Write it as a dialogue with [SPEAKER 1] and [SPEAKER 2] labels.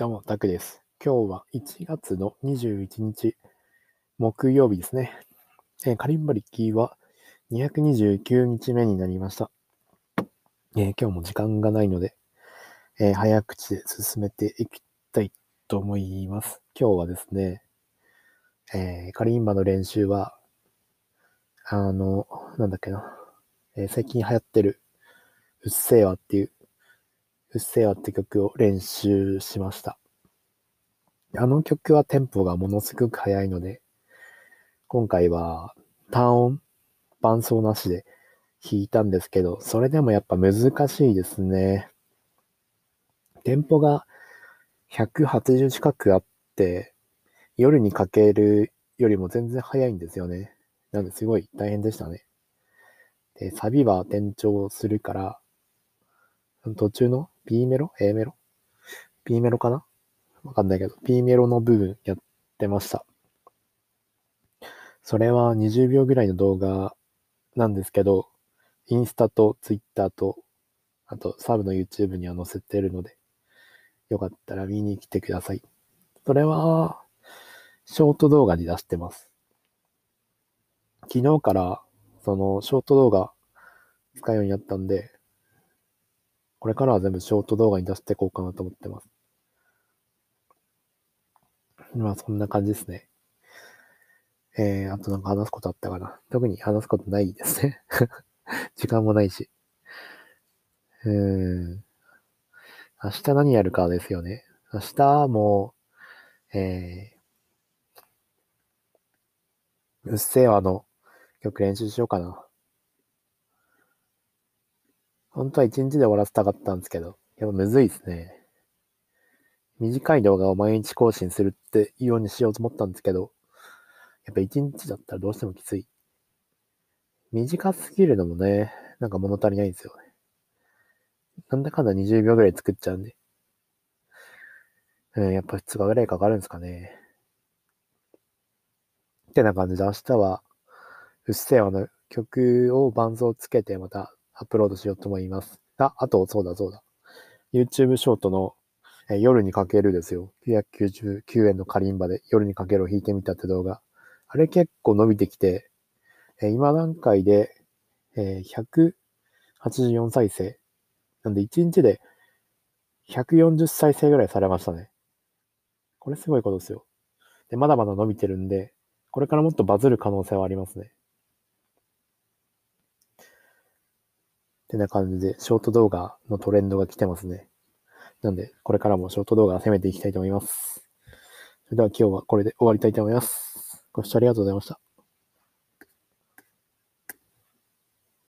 [SPEAKER 1] どうも、タクです。今日は1月の21日、木曜日ですね。えー、カリンバリキは229日目になりました。えー、今日も時間がないので、えー、早口で進めていきたいと思います。今日はですね、えカリンバの練習は、あの、なんだっけな、え最近流行ってる、うっせぇわっていううっせぇわって曲を練習しました。あの曲はテンポがものすごく速いので、今回は単音、伴奏なしで弾いたんですけど、それでもやっぱ難しいですね。テンポが180近くあって、夜にかけるよりも全然速いんですよね。なんですごい大変でしたね。で、サビは転調するから、途中の？B メロ ?A メロ ?B メロかな？わかんないけど、B メロの部分やってました。それは20秒ぐらいの動画なんですけど、インスタとツイッターと、あとサブの YouTube には載せてるので、よかったら見に来てください。それは、ショート動画に出してます。昨日から、その、ショート動画使うようになったんで、これからは全部ショート動画に出していこうかなと思ってます。まあそんな感じですね。えー、あとなんか話すことあったかな。特に話すことないですね。時間もないし。うーん。明日何やるかですよね。明日も、えー、うっせぇわの曲練習しようかな。本当は一日で終わらせたかったんですけど、やっぱむずいですね。短い動画を毎日更新するっていうようにしようと思ったんですけど、やっぱ一日だったらどうしてもきつい。短すぎるのもね、なんか物足りないんですよね。なんだかんだ20秒ぐらい作っちゃうんで。うん、やっぱ2日ぐらいかかるんですかね。ってな感じで明日は、うっせぇわの曲を伴奏つけてまたアップロードしようと思います。あ、あと、そうだそうだ。YouTube ショートの、え夜にかけるですよ。999円のカリンバで夜にかけるを弾いてみたって動画。あれ結構伸びてきて、え今段階で、え184再生。なんで1日で140再生ぐらいされましたね。これすごいことですよ。で、まだまだ伸びてるんで、これからもっとバズる可能性はありますね。てな感じで、ショート動画のトレンドが来てますね。なんで、これからもショート動画攻めていきたいと思います。それでは今日はこれで終わりたいと思います。ご視聴ありがとうございました。